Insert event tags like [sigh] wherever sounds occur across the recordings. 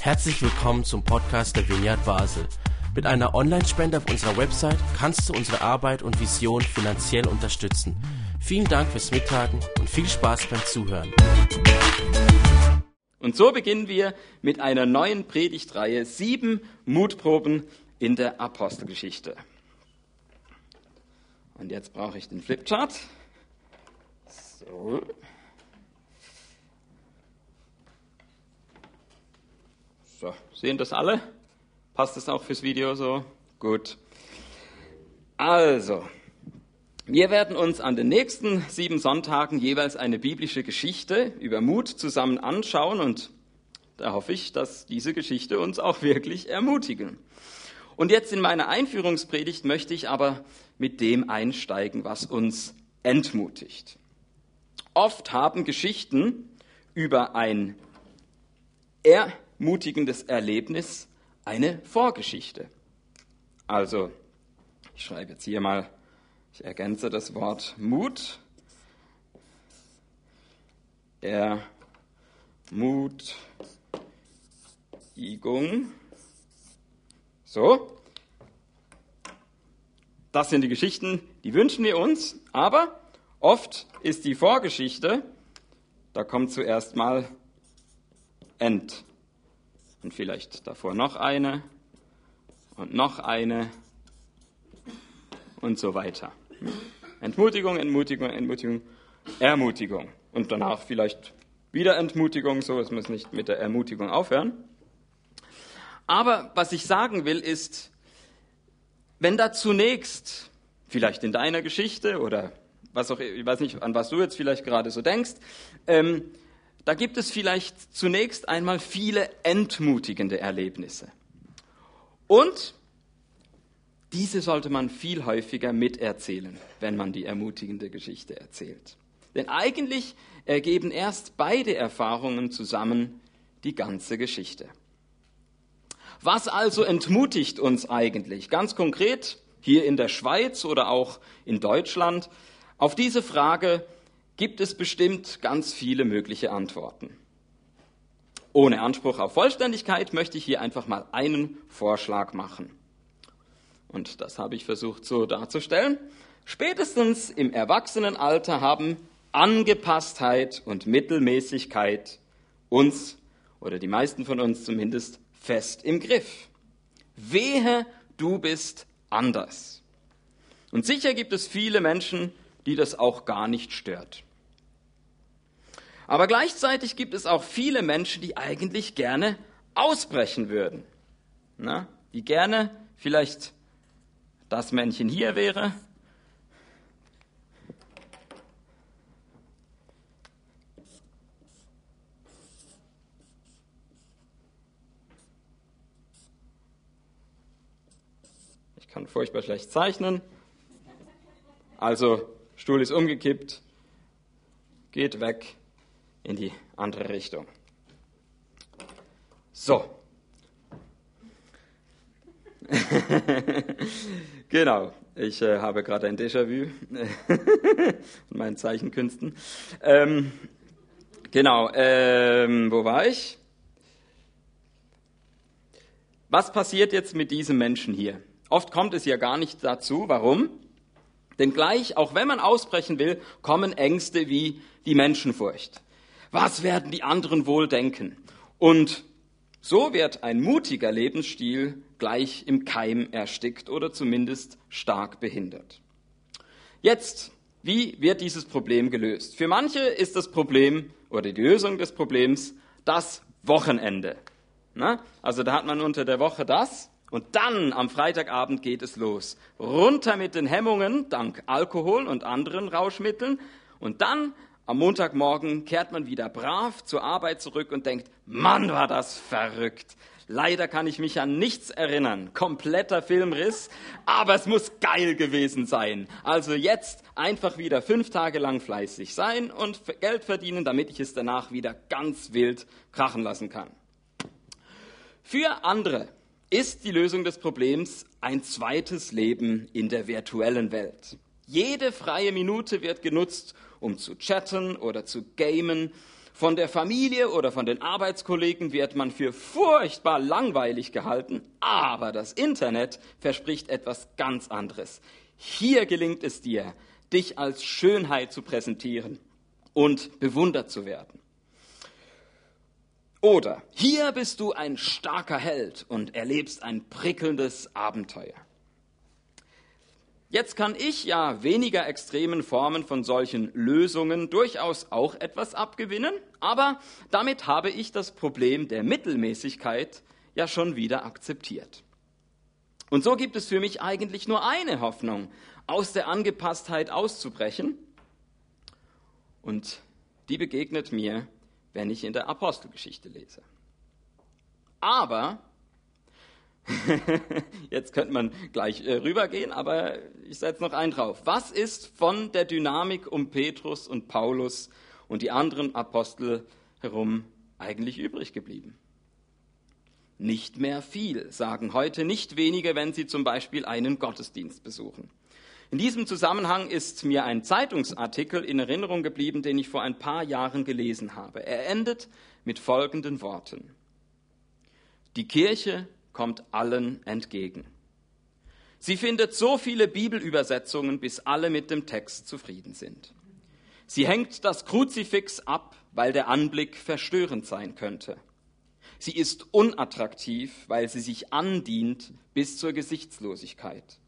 Herzlich willkommen zum Podcast der Vineyard Basel. Mit einer Online-Spende auf unserer Website kannst du unsere Arbeit und Vision finanziell unterstützen. Vielen Dank fürs Mittagen und viel Spaß beim Zuhören. Und so beginnen wir mit einer neuen Predigtreihe, sieben Mutproben in der Apostelgeschichte. Und jetzt brauche ich den Flipchart. So. So, sehen das alle? Passt das auch fürs Video so? Gut. Also, wir werden uns an den nächsten sieben Sonntagen jeweils eine biblische Geschichte über Mut zusammen anschauen und da hoffe ich, dass diese Geschichte uns auch wirklich ermutigen. Und jetzt in meiner Einführungspredigt möchte ich aber mit dem einsteigen, was uns entmutigt. Oft haben Geschichten über ein ermutigendes Erlebnis eine Vorgeschichte. Also, ich schreibe jetzt hier mal, ich ergänze das Wort Mut. Ermutigung. So. Das sind die Geschichten, die wünschen wir uns, aber oft ist die Vorgeschichte, da kommt zuerst mal End und vielleicht davor noch eine und noch eine und so weiter. Entmutigung, Entmutigung, Entmutigung, Ermutigung und danach vielleicht wieder Entmutigung, so es muss nicht mit der Ermutigung aufhören. Aber was ich sagen will ist, wenn da zunächst, vielleicht in deiner Geschichte oder was auch, ich weiß nicht, an was du jetzt vielleicht gerade so denkst, ähm, da gibt es vielleicht zunächst einmal viele entmutigende Erlebnisse. Und diese sollte man viel häufiger miterzählen, wenn man die ermutigende Geschichte erzählt. Denn eigentlich ergeben erst beide Erfahrungen zusammen die ganze Geschichte. Was also entmutigt uns eigentlich? Ganz konkret hier in der Schweiz oder auch in Deutschland. Auf diese Frage gibt es bestimmt ganz viele mögliche Antworten. Ohne Anspruch auf Vollständigkeit möchte ich hier einfach mal einen Vorschlag machen. Und das habe ich versucht so darzustellen. Spätestens im Erwachsenenalter haben Angepasstheit und Mittelmäßigkeit uns oder die meisten von uns zumindest fest im Griff. Wehe, du bist anders. Und sicher gibt es viele Menschen, die das auch gar nicht stört. Aber gleichzeitig gibt es auch viele Menschen, die eigentlich gerne ausbrechen würden. Na, die gerne vielleicht das Männchen hier wäre. Ich kann furchtbar schlecht zeichnen. Also, Stuhl ist umgekippt, geht weg in die andere Richtung. So. [laughs] genau, ich äh, habe gerade ein Déjà-vu [laughs] von meinen Zeichenkünsten. Ähm, genau, ähm, wo war ich? Was passiert jetzt mit diesem Menschen hier? Oft kommt es ja gar nicht dazu. Warum? Denn gleich, auch wenn man ausbrechen will, kommen Ängste wie die Menschenfurcht. Was werden die anderen wohl denken? Und so wird ein mutiger Lebensstil gleich im Keim erstickt oder zumindest stark behindert. Jetzt, wie wird dieses Problem gelöst? Für manche ist das Problem oder die Lösung des Problems das Wochenende. Na? Also da hat man unter der Woche das und dann am Freitagabend geht es los. Runter mit den Hemmungen dank Alkohol und anderen Rauschmitteln und dann am Montagmorgen kehrt man wieder brav zur Arbeit zurück und denkt, Mann, war das verrückt. Leider kann ich mich an nichts erinnern. Kompletter Filmriss. Aber es muss geil gewesen sein. Also jetzt einfach wieder fünf Tage lang fleißig sein und Geld verdienen, damit ich es danach wieder ganz wild krachen lassen kann. Für andere ist die Lösung des Problems ein zweites Leben in der virtuellen Welt. Jede freie Minute wird genutzt, um zu chatten oder zu gamen, Von der Familie oder von den Arbeitskollegen wird man für furchtbar langweilig gehalten, aber das Internet verspricht etwas ganz anderes. Hier gelingt es dir, dich als Schönheit zu präsentieren und bewundert zu werden. Oder hier bist du ein starker Held und erlebst ein prickelndes Abenteuer. Jetzt kann ich ja weniger extremen Formen von solchen Lösungen durchaus auch etwas abgewinnen, aber damit habe ich das Problem der Mittelmäßigkeit ja schon wieder akzeptiert. Und so gibt es für mich eigentlich nur eine Hoffnung, aus der Angepasstheit auszubrechen. Und die begegnet mir, wenn ich in der Apostelgeschichte lese. Aber [laughs] Jetzt könnte man gleich äh, rübergehen, aber ich setze noch einen drauf. Was ist von der Dynamik um Petrus und Paulus und die anderen Apostel herum eigentlich übrig geblieben? Nicht mehr viel, sagen heute nicht wenige, wenn sie zum Beispiel einen Gottesdienst besuchen. In diesem Zusammenhang ist mir ein Zeitungsartikel in Erinnerung geblieben, den ich vor ein paar Jahren gelesen habe. Er endet mit folgenden Worten. Die Kirche kommt allen entgegen. Sie findet so viele Bibelübersetzungen, bis alle mit dem Text zufrieden sind. Sie hängt das Kruzifix ab, weil der Anblick verstörend sein könnte. Sie ist unattraktiv, weil sie sich andient bis zur Gesichtslosigkeit.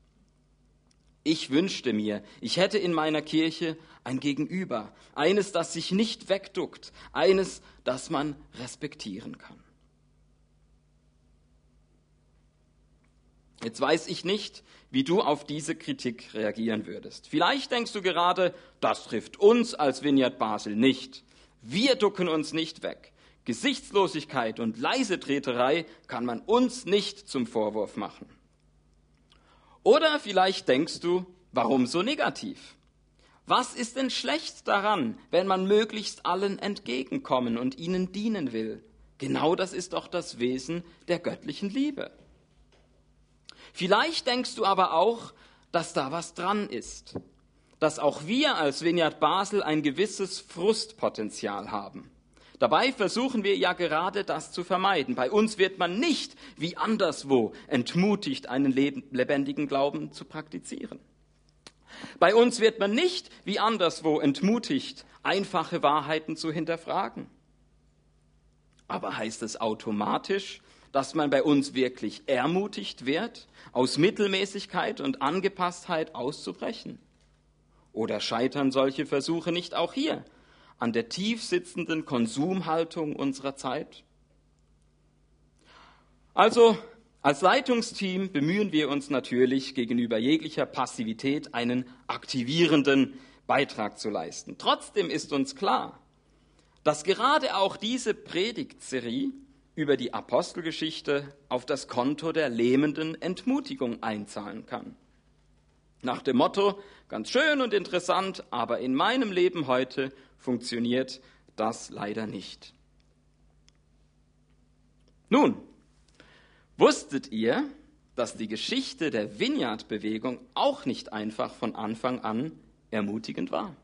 Ich wünschte mir, ich hätte in meiner Kirche ein Gegenüber, eines, das sich nicht wegduckt, eines, das man respektieren kann. Jetzt weiß ich nicht, wie du auf diese Kritik reagieren würdest. Vielleicht denkst du gerade, das trifft uns als Vineyard Basel nicht. Wir ducken uns nicht weg. Gesichtslosigkeit und Leisetreterei kann man uns nicht zum Vorwurf machen. Oder vielleicht denkst du, warum so negativ? Was ist denn schlecht daran, wenn man möglichst allen entgegenkommen und ihnen dienen will? Genau das ist doch das Wesen der göttlichen Liebe. Vielleicht denkst du aber auch, dass da was dran ist, dass auch wir als Vineyard Basel ein gewisses Frustpotenzial haben. Dabei versuchen wir ja gerade das zu vermeiden. Bei uns wird man nicht wie anderswo entmutigt, einen lebendigen Glauben zu praktizieren. Bei uns wird man nicht wie anderswo entmutigt, einfache Wahrheiten zu hinterfragen. Aber heißt es automatisch, dass man bei uns wirklich ermutigt wird, aus Mittelmäßigkeit und Angepasstheit auszubrechen? Oder scheitern solche Versuche nicht auch hier an der tief sitzenden Konsumhaltung unserer Zeit? Also, als Leitungsteam bemühen wir uns natürlich, gegenüber jeglicher Passivität einen aktivierenden Beitrag zu leisten. Trotzdem ist uns klar, dass gerade auch diese Predigtserie über die Apostelgeschichte auf das Konto der lähmenden Entmutigung einzahlen kann. Nach dem Motto, ganz schön und interessant, aber in meinem Leben heute funktioniert das leider nicht. Nun, wusstet ihr, dass die Geschichte der Vineyard-Bewegung auch nicht einfach von Anfang an ermutigend war?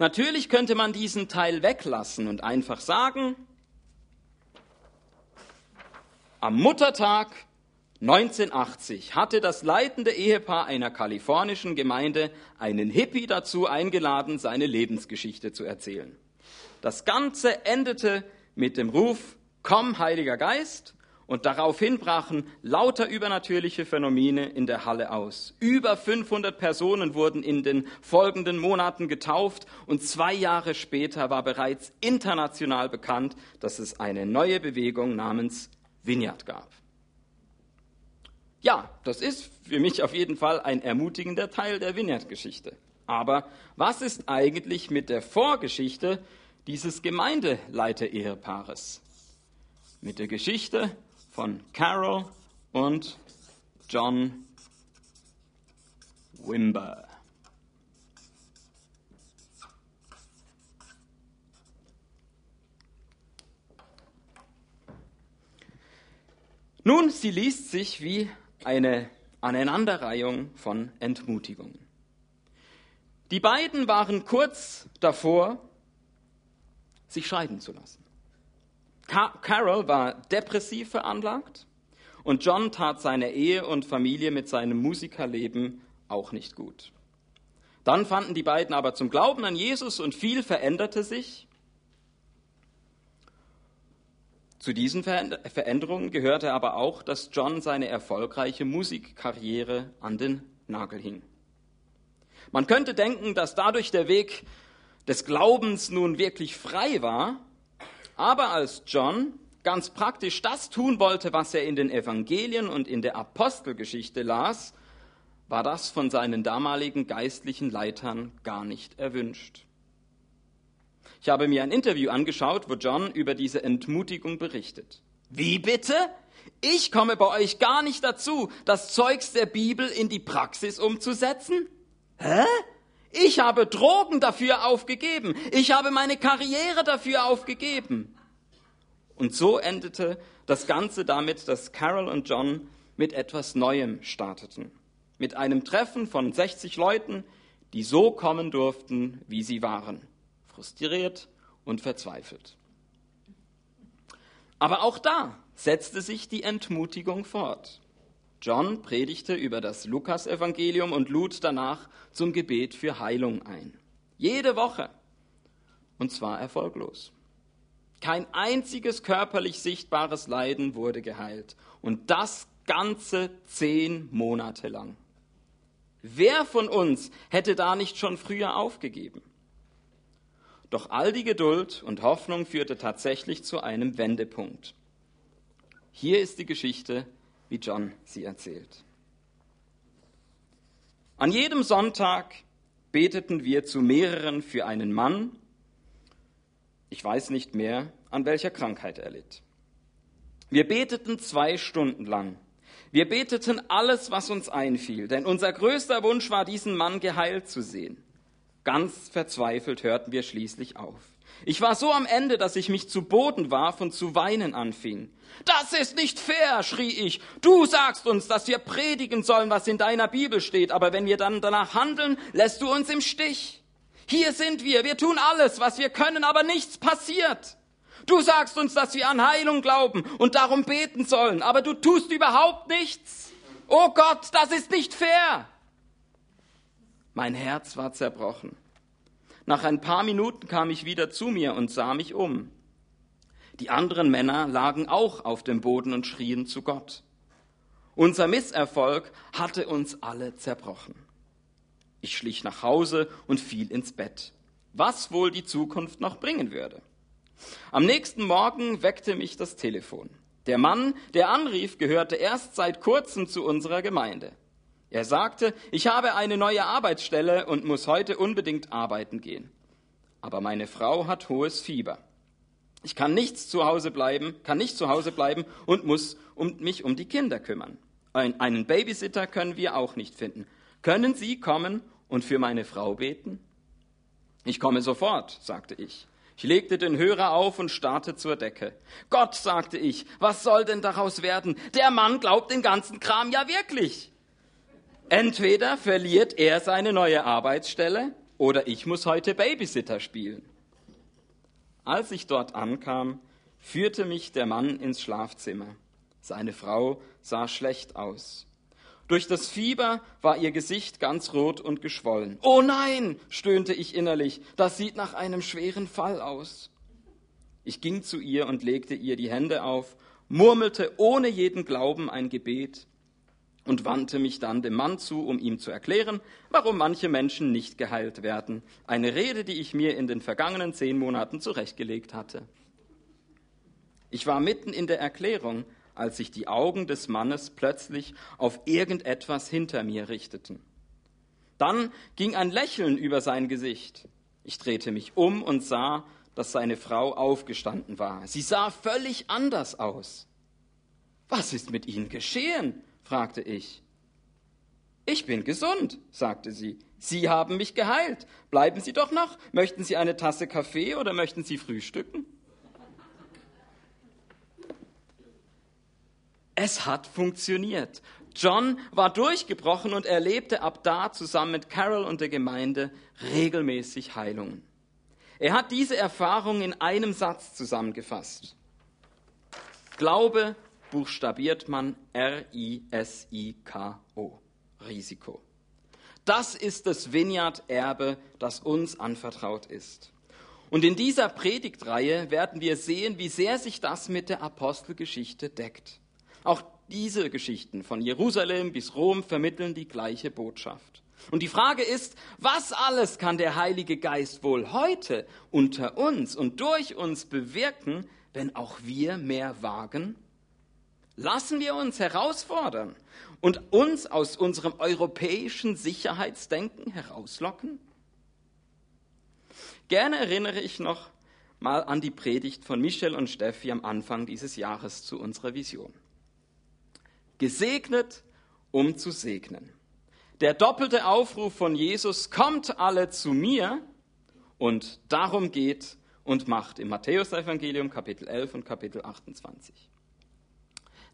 Natürlich könnte man diesen Teil weglassen und einfach sagen, am Muttertag 1980 hatte das leitende Ehepaar einer kalifornischen Gemeinde einen Hippie dazu eingeladen, seine Lebensgeschichte zu erzählen. Das Ganze endete mit dem Ruf, komm, Heiliger Geist, und daraufhin brachen lauter übernatürliche Phänomene in der Halle aus. Über 500 Personen wurden in den folgenden Monaten getauft und zwei Jahre später war bereits international bekannt, dass es eine neue Bewegung namens Vineyard gab. Ja, das ist für mich auf jeden Fall ein ermutigender Teil der Vineyard-Geschichte. Aber was ist eigentlich mit der Vorgeschichte dieses Gemeindeleiter-Ehepaares? Mit der Geschichte von Carol und John Wimber. Nun, sie liest sich wie eine Aneinanderreihung von Entmutigungen. Die beiden waren kurz davor, sich scheiden zu lassen. Carol war depressiv veranlagt und John tat seine Ehe und Familie mit seinem Musikerleben auch nicht gut. Dann fanden die beiden aber zum Glauben an Jesus und viel veränderte sich. Zu diesen Veränderungen gehörte aber auch, dass John seine erfolgreiche Musikkarriere an den Nagel hing. Man könnte denken, dass dadurch der Weg des Glaubens nun wirklich frei war, aber als John ganz praktisch das tun wollte, was er in den Evangelien und in der Apostelgeschichte las, war das von seinen damaligen geistlichen Leitern gar nicht erwünscht. Ich habe mir ein Interview angeschaut, wo John über diese Entmutigung berichtet. Wie bitte? Ich komme bei euch gar nicht dazu, das Zeugs der Bibel in die Praxis umzusetzen? Hä? Ich habe Drogen dafür aufgegeben. Ich habe meine Karriere dafür aufgegeben. Und so endete das Ganze damit, dass Carol und John mit etwas Neuem starteten. Mit einem Treffen von 60 Leuten, die so kommen durften, wie sie waren frustriert und verzweifelt. Aber auch da setzte sich die Entmutigung fort. John predigte über das Lukasevangelium und lud danach zum Gebet für Heilung ein. Jede Woche. Und zwar erfolglos. Kein einziges körperlich sichtbares Leiden wurde geheilt. Und das ganze zehn Monate lang. Wer von uns hätte da nicht schon früher aufgegeben? Doch all die Geduld und Hoffnung führte tatsächlich zu einem Wendepunkt. Hier ist die Geschichte, wie John sie erzählt. An jedem Sonntag beteten wir zu mehreren für einen Mann. Ich weiß nicht mehr, an welcher Krankheit er litt. Wir beteten zwei Stunden lang. Wir beteten alles, was uns einfiel, denn unser größter Wunsch war, diesen Mann geheilt zu sehen. Ganz verzweifelt hörten wir schließlich auf. Ich war so am Ende, dass ich mich zu Boden warf und zu weinen anfing. Das ist nicht fair, schrie ich. Du sagst uns, dass wir predigen sollen, was in deiner Bibel steht, aber wenn wir dann danach handeln, lässt du uns im Stich. Hier sind wir, wir tun alles, was wir können, aber nichts passiert. Du sagst uns, dass wir an Heilung glauben und darum beten sollen, aber du tust überhaupt nichts. Oh Gott, das ist nicht fair. Mein Herz war zerbrochen. Nach ein paar Minuten kam ich wieder zu mir und sah mich um. Die anderen Männer lagen auch auf dem Boden und schrien zu Gott. Unser Misserfolg hatte uns alle zerbrochen. Ich schlich nach Hause und fiel ins Bett. Was wohl die Zukunft noch bringen würde. Am nächsten Morgen weckte mich das Telefon. Der Mann, der anrief, gehörte erst seit kurzem zu unserer Gemeinde. Er sagte, ich habe eine neue Arbeitsstelle und muss heute unbedingt arbeiten gehen. Aber meine Frau hat hohes Fieber. Ich kann nichts zu Hause bleiben, kann nicht zu Hause bleiben und muss um, mich um die Kinder kümmern. Ein, einen Babysitter können wir auch nicht finden. Können Sie kommen und für meine Frau beten? Ich komme sofort, sagte ich. Ich legte den Hörer auf und starrte zur Decke. Gott, sagte ich, was soll denn daraus werden? Der Mann glaubt den ganzen Kram ja wirklich. Entweder verliert er seine neue Arbeitsstelle oder ich muss heute Babysitter spielen. Als ich dort ankam, führte mich der Mann ins Schlafzimmer. Seine Frau sah schlecht aus. Durch das Fieber war ihr Gesicht ganz rot und geschwollen. Oh nein, stöhnte ich innerlich, das sieht nach einem schweren Fall aus. Ich ging zu ihr und legte ihr die Hände auf, murmelte ohne jeden Glauben ein Gebet und wandte mich dann dem Mann zu, um ihm zu erklären, warum manche Menschen nicht geheilt werden. Eine Rede, die ich mir in den vergangenen zehn Monaten zurechtgelegt hatte. Ich war mitten in der Erklärung, als sich die Augen des Mannes plötzlich auf irgendetwas hinter mir richteten. Dann ging ein Lächeln über sein Gesicht. Ich drehte mich um und sah, dass seine Frau aufgestanden war. Sie sah völlig anders aus. Was ist mit Ihnen geschehen? Fragte ich. Ich bin gesund, sagte sie. Sie haben mich geheilt. Bleiben Sie doch noch. Möchten Sie eine Tasse Kaffee oder möchten Sie frühstücken? Es hat funktioniert. John war durchgebrochen und erlebte ab da zusammen mit Carol und der Gemeinde regelmäßig Heilungen. Er hat diese Erfahrung in einem Satz zusammengefasst. Glaube buchstabiert man R-I-S-I-K-O. Risiko. Das ist das Vineyard-Erbe, das uns anvertraut ist. Und in dieser Predigtreihe werden wir sehen, wie sehr sich das mit der Apostelgeschichte deckt. Auch diese Geschichten von Jerusalem bis Rom vermitteln die gleiche Botschaft. Und die Frage ist, was alles kann der Heilige Geist wohl heute unter uns und durch uns bewirken, wenn auch wir mehr wagen? Lassen wir uns herausfordern und uns aus unserem europäischen Sicherheitsdenken herauslocken? Gerne erinnere ich noch mal an die Predigt von Michel und Steffi am Anfang dieses Jahres zu unserer Vision. Gesegnet, um zu segnen. Der doppelte Aufruf von Jesus, kommt alle zu mir und darum geht und macht im Matthäusevangelium Kapitel 11 und Kapitel 28.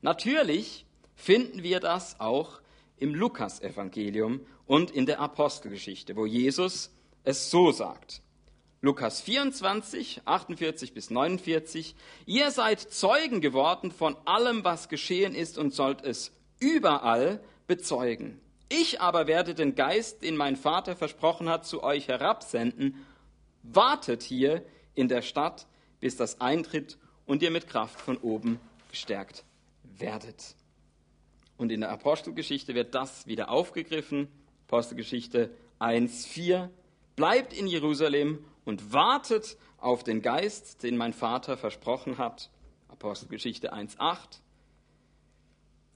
Natürlich finden wir das auch im Lukasevangelium und in der Apostelgeschichte, wo Jesus es so sagt. Lukas 24, 48 bis 49. Ihr seid Zeugen geworden von allem, was geschehen ist und sollt es überall bezeugen. Ich aber werde den Geist, den mein Vater versprochen hat, zu euch herabsenden. Wartet hier in der Stadt, bis das eintritt und ihr mit Kraft von oben gestärkt werdet. Und in der Apostelgeschichte wird das wieder aufgegriffen. Apostelgeschichte 1, 4. Bleibt in Jerusalem und wartet auf den Geist, den mein Vater versprochen hat. Apostelgeschichte 1.8.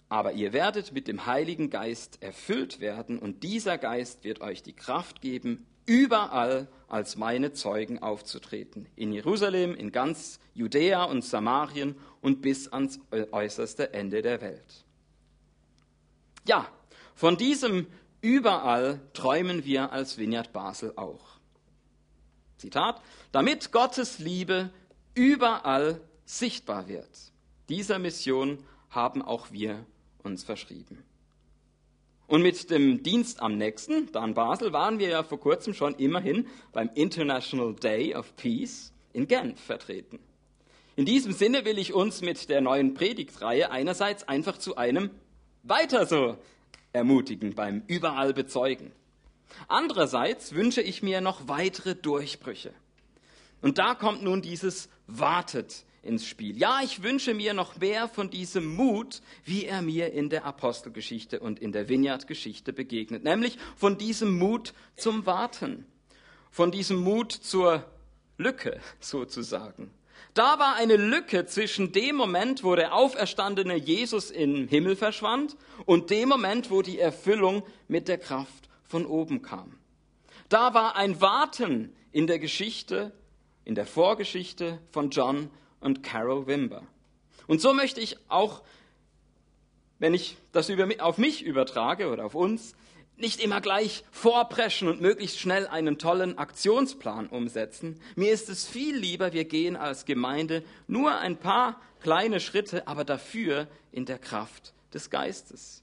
Aber ihr werdet mit dem Heiligen Geist erfüllt werden und dieser Geist wird euch die Kraft geben, überall als meine Zeugen aufzutreten. In Jerusalem, in ganz Judäa und Samarien und bis ans äußerste Ende der Welt. Ja, von diesem überall träumen wir als Vineyard Basel auch. Zitat, damit Gottes Liebe überall sichtbar wird. Dieser Mission haben auch wir uns verschrieben. Und mit dem Dienst am nächsten, da in Basel, waren wir ja vor kurzem schon immerhin beim International Day of Peace in Genf vertreten. In diesem Sinne will ich uns mit der neuen Predigtreihe einerseits einfach zu einem Weiter so ermutigen beim Überall bezeugen. Andererseits wünsche ich mir noch weitere Durchbrüche. Und da kommt nun dieses Wartet ins Spiel. Ja, ich wünsche mir noch mehr von diesem Mut, wie er mir in der Apostelgeschichte und in der Vineyard-Geschichte begegnet. Nämlich von diesem Mut zum Warten. Von diesem Mut zur Lücke sozusagen. Da war eine Lücke zwischen dem Moment, wo der auferstandene Jesus im Himmel verschwand und dem Moment, wo die Erfüllung mit der Kraft von oben kam. Da war ein Warten in der Geschichte, in der Vorgeschichte von John und Carol Wimber. Und so möchte ich auch, wenn ich das auf mich übertrage oder auf uns, nicht immer gleich vorpreschen und möglichst schnell einen tollen Aktionsplan umsetzen. Mir ist es viel lieber, wir gehen als Gemeinde nur ein paar kleine Schritte, aber dafür in der Kraft des Geistes.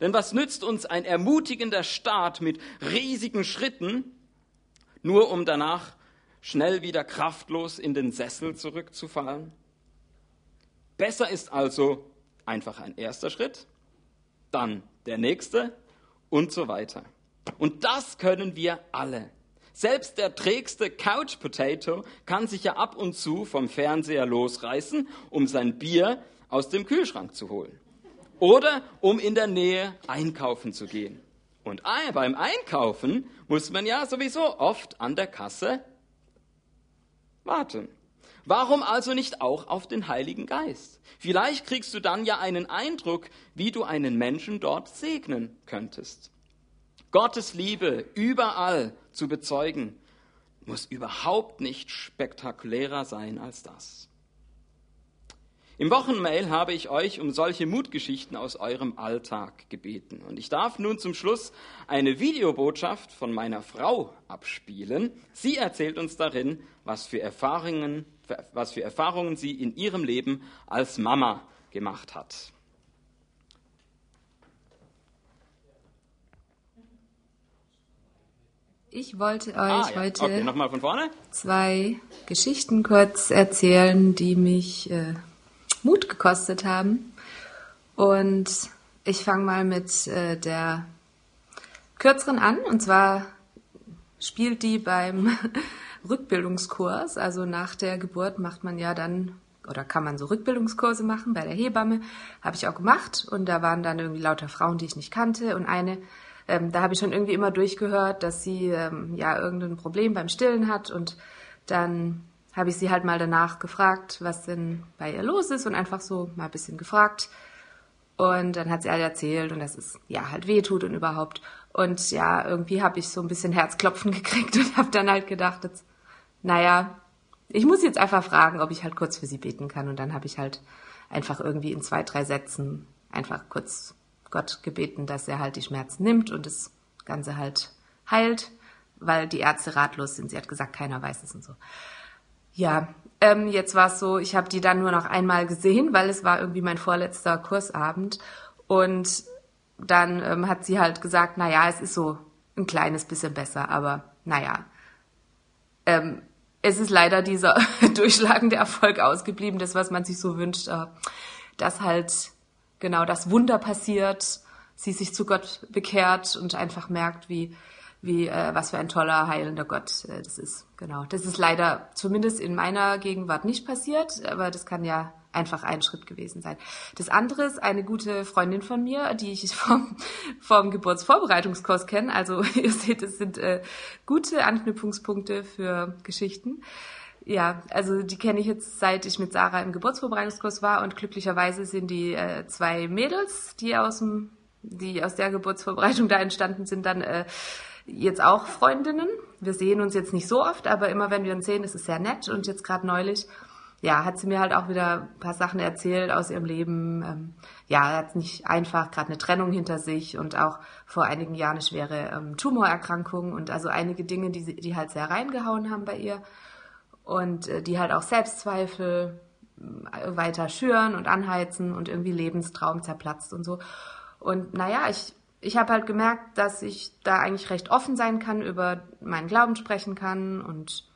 Denn was nützt uns ein ermutigender Start mit riesigen Schritten, nur um danach schnell wieder kraftlos in den Sessel zurückzufallen? Besser ist also einfach ein erster Schritt, dann der nächste und so weiter. Und das können wir alle. Selbst der trägste Couch Potato kann sich ja ab und zu vom Fernseher losreißen, um sein Bier aus dem Kühlschrank zu holen oder um in der Nähe einkaufen zu gehen. Und beim Einkaufen muss man ja sowieso oft an der Kasse warten. Warum also nicht auch auf den Heiligen Geist? Vielleicht kriegst du dann ja einen Eindruck, wie du einen Menschen dort segnen könntest. Gottes Liebe überall zu bezeugen, muss überhaupt nicht spektakulärer sein als das. Im Wochenmail habe ich euch um solche Mutgeschichten aus eurem Alltag gebeten. Und ich darf nun zum Schluss eine Videobotschaft von meiner Frau abspielen. Sie erzählt uns darin, was für Erfahrungen, was für Erfahrungen sie in ihrem Leben als Mama gemacht hat. Ich wollte euch Ah, ja. heute Okay, zwei Geschichten kurz erzählen, die mich äh, Mut gekostet haben. Und ich fange mal mit äh, der kürzeren an. Und zwar spielt die beim [laughs] Rückbildungskurs. Also nach der Geburt macht man ja dann oder kann man so Rückbildungskurse machen bei der Hebamme. Habe ich auch gemacht. Und da waren dann irgendwie lauter Frauen, die ich nicht kannte. Und eine, ähm, da habe ich schon irgendwie immer durchgehört, dass sie ähm, ja irgendein Problem beim Stillen hat. Und dann habe ich sie halt mal danach gefragt, was denn bei ihr los ist und einfach so mal ein bisschen gefragt. Und dann hat sie halt erzählt und dass es ja halt weh tut und überhaupt. Und ja, irgendwie habe ich so ein bisschen Herzklopfen [laughs] gekriegt und habe dann halt gedacht, jetzt, naja, ich muss jetzt einfach fragen, ob ich halt kurz für sie beten kann. Und dann habe ich halt einfach irgendwie in zwei, drei Sätzen einfach kurz Gott gebeten, dass er halt die Schmerzen nimmt und das Ganze halt heilt, weil die Ärzte ratlos sind. Sie hat gesagt, keiner weiß es und so. Ja, ähm, jetzt war es so, ich habe die dann nur noch einmal gesehen, weil es war irgendwie mein vorletzter Kursabend. Und dann ähm, hat sie halt gesagt, na ja, es ist so ein kleines bisschen besser, aber naja. Ähm, es ist leider dieser [laughs] durchschlagende Erfolg ausgeblieben, das, was man sich so wünscht, äh, dass halt genau das Wunder passiert, sie sich zu Gott bekehrt und einfach merkt, wie, wie äh, was für ein toller, heilender Gott äh, das ist. Genau. Das ist leider zumindest in meiner Gegenwart nicht passiert, aber das kann ja einfach ein Schritt gewesen sein. Das andere ist eine gute Freundin von mir, die ich [laughs] vom, vom Geburtsvorbereitungskurs kenne. Also [laughs] ihr seht, es sind äh, gute Anknüpfungspunkte für Geschichten. Ja, also die kenne ich jetzt seit ich mit Sarah im Geburtsvorbereitungskurs war und glücklicherweise sind die äh, zwei Mädels, die aus dem, die aus der Geburtsvorbereitung da entstanden sind, dann äh, jetzt auch Freundinnen. Wir sehen uns jetzt nicht so oft, aber immer wenn wir uns sehen, ist es sehr nett. Und jetzt gerade neulich, ja, hat sie mir halt auch wieder ein paar Sachen erzählt aus ihrem Leben. Ähm, ja, hat nicht einfach gerade eine Trennung hinter sich und auch vor einigen Jahren eine schwere ähm, Tumorerkrankung und also einige Dinge, die, die halt sehr reingehauen haben bei ihr und äh, die halt auch Selbstzweifel äh, weiter schüren und anheizen und irgendwie Lebenstraum zerplatzt und so. Und naja, ich ich habe halt gemerkt, dass ich da eigentlich recht offen sein kann, über meinen Glauben sprechen kann und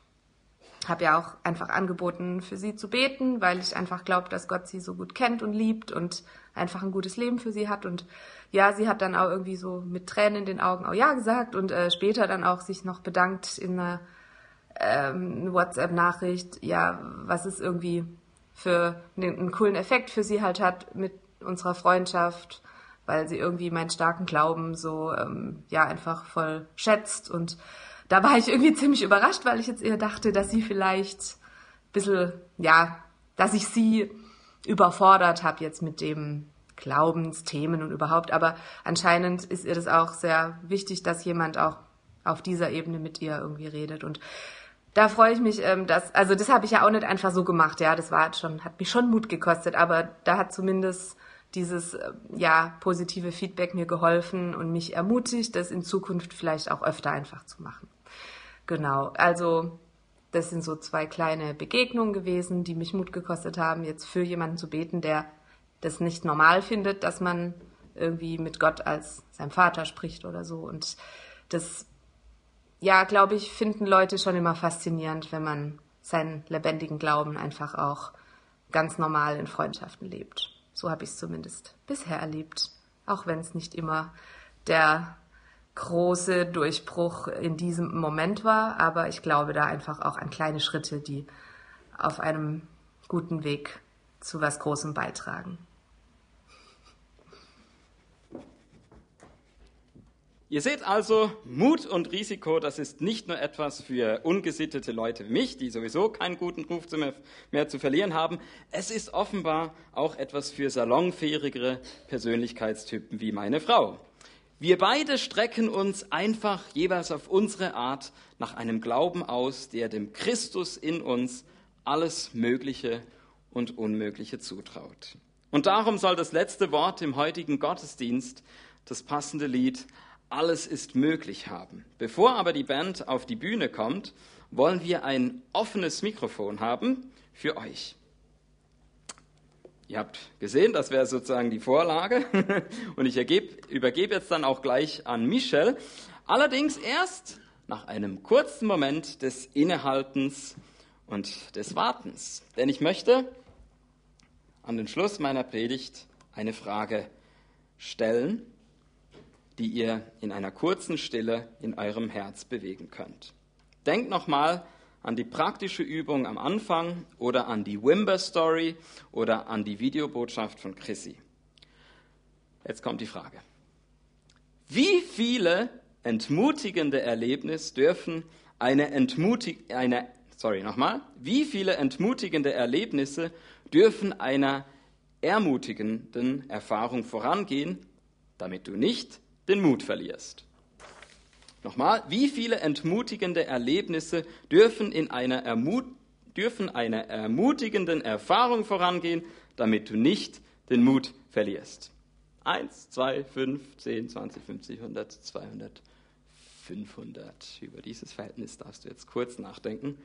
habe ja auch einfach angeboten, für sie zu beten, weil ich einfach glaube, dass Gott sie so gut kennt und liebt und einfach ein gutes Leben für sie hat. Und ja, sie hat dann auch irgendwie so mit Tränen in den Augen auch ja gesagt und äh, später dann auch sich noch bedankt in einer ähm, WhatsApp-Nachricht, ja, was es irgendwie für einen, einen coolen Effekt für sie halt hat mit unserer Freundschaft weil sie irgendwie meinen starken Glauben so ähm, ja einfach voll schätzt. Und da war ich irgendwie [laughs] ziemlich überrascht, weil ich jetzt eher dachte, dass sie vielleicht ein bisschen, ja, dass ich sie überfordert habe jetzt mit dem Glaubensthemen und überhaupt, aber anscheinend ist ihr das auch sehr wichtig, dass jemand auch auf dieser Ebene mit ihr irgendwie redet. Und da freue ich mich, ähm, dass, also das habe ich ja auch nicht einfach so gemacht, ja, das war schon, hat mich schon Mut gekostet, aber da hat zumindest dieses äh, ja positive Feedback mir geholfen und mich ermutigt, das in Zukunft vielleicht auch öfter einfach zu machen. Genau, also das sind so zwei kleine Begegnungen gewesen, die mich Mut gekostet haben, jetzt für jemanden zu beten, der das nicht normal findet, dass man irgendwie mit Gott als sein Vater spricht oder so. Und das, ja, glaube ich, finden Leute schon immer faszinierend, wenn man seinen lebendigen Glauben einfach auch ganz normal in Freundschaften lebt. So habe ich es zumindest bisher erlebt, auch wenn es nicht immer der große Durchbruch in diesem Moment war, aber ich glaube da einfach auch an kleine Schritte, die auf einem guten Weg zu was Großem beitragen. Ihr seht also, Mut und Risiko, das ist nicht nur etwas für ungesittete Leute wie mich, die sowieso keinen guten Ruf mehr zu verlieren haben. Es ist offenbar auch etwas für salonfähigere Persönlichkeitstypen wie meine Frau. Wir beide strecken uns einfach jeweils auf unsere Art nach einem Glauben aus, der dem Christus in uns alles Mögliche und Unmögliche zutraut. Und darum soll das letzte Wort im heutigen Gottesdienst, das passende Lied, alles ist möglich haben. Bevor aber die Band auf die Bühne kommt, wollen wir ein offenes Mikrofon haben für euch. Ihr habt gesehen, das wäre sozusagen die Vorlage [laughs] und ich ergeb, übergebe jetzt dann auch gleich an Michel. Allerdings erst nach einem kurzen Moment des Innehaltens und des Wartens. Denn ich möchte an den Schluss meiner Predigt eine Frage stellen, die ihr in einer kurzen Stille in eurem Herz bewegen könnt. Denkt nochmal an die praktische Übung am Anfang oder an die Wimber Story oder an die Videobotschaft von Chrissy. Jetzt kommt die Frage. Wie viele entmutigende Erlebnisse dürfen eine entmutig eine sorry nochmal wie viele entmutigende Erlebnisse dürfen einer ermutigenden Erfahrung vorangehen, damit du nicht den Mut verlierst? Nochmal, wie viele entmutigende Erlebnisse dürfen in einer, Ermut dürfen einer ermutigenden Erfahrung vorangehen, damit du nicht den Mut verlierst? 1, 2, 5, 10, 20, 50, 100, 200, 500. Über dieses Verhältnis darfst du jetzt kurz nachdenken.